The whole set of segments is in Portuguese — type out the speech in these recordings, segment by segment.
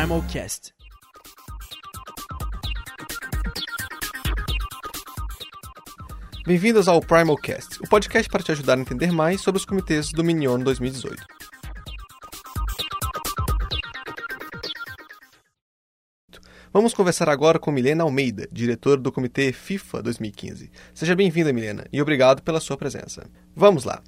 Primal Cast. Bem-vindos ao Primal Cast, o podcast para te ajudar a entender mais sobre os comitês do Minion 2018. Vamos conversar agora com Milena Almeida, diretora do Comitê FIFA 2015. Seja bem-vinda, Milena, e obrigado pela sua presença. Vamos lá.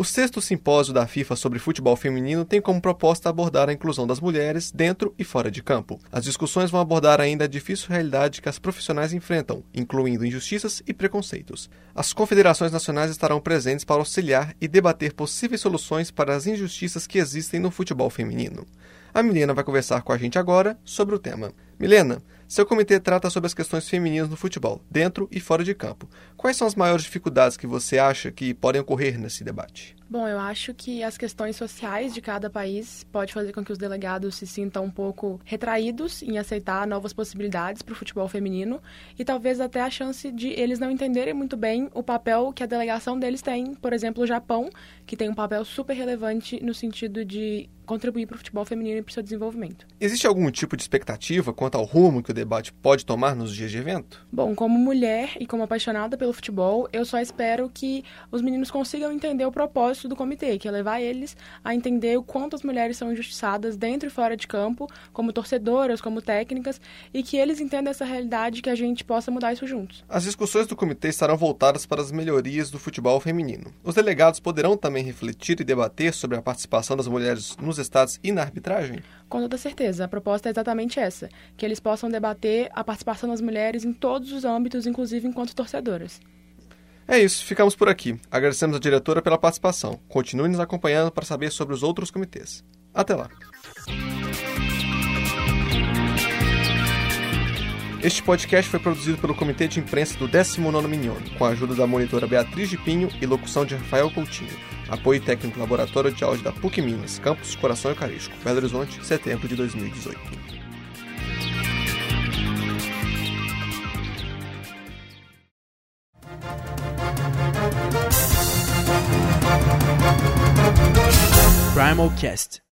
O sexto simpósio da FIFA sobre futebol feminino tem como proposta abordar a inclusão das mulheres dentro e fora de campo. As discussões vão abordar ainda a difícil realidade que as profissionais enfrentam, incluindo injustiças e preconceitos. As confederações nacionais estarão presentes para auxiliar e debater possíveis soluções para as injustiças que existem no futebol feminino. A Milena vai conversar com a gente agora sobre o tema. Milena, seu comitê trata sobre as questões femininas no futebol, dentro e fora de campo. Quais são as maiores dificuldades que você acha que podem ocorrer nesse debate? Bom, eu acho que as questões sociais de cada país pode fazer com que os delegados se sintam um pouco retraídos em aceitar novas possibilidades para o futebol feminino e talvez até a chance de eles não entenderem muito bem o papel que a delegação deles tem. Por exemplo, o Japão, que tem um papel super relevante no sentido de contribuir para o futebol feminino e para o seu desenvolvimento. Existe algum tipo de expectativa quanto ao rumo que o debate pode tomar nos dias de evento? Bom, como mulher e como apaixonada pelo futebol, eu só espero que os meninos consigam entender o propósito do comitê, que é levar eles a entender o quanto as mulheres são injustiçadas dentro e fora de campo, como torcedoras, como técnicas, e que eles entendam essa realidade e que a gente possa mudar isso juntos. As discussões do comitê estarão voltadas para as melhorias do futebol feminino. Os delegados poderão também refletir e debater sobre a participação das mulheres nos estados e na arbitragem? Com toda certeza. A proposta é exatamente essa: que eles possam debater a participação das mulheres em todos os âmbitos, inclusive enquanto torcedoras. É isso, ficamos por aqui. Agradecemos a diretora pela participação. Continue nos acompanhando para saber sobre os outros comitês. Até lá. Este podcast foi produzido pelo Comitê de Imprensa do 19º Minion, com a ajuda da monitora Beatriz de Pinho e locução de Rafael Coutinho. Apoio técnico Laboratório de Áudio da PUC Minas, Campus Coração Eucarístico, Belo Horizonte, setembro de 2018. Simulcast.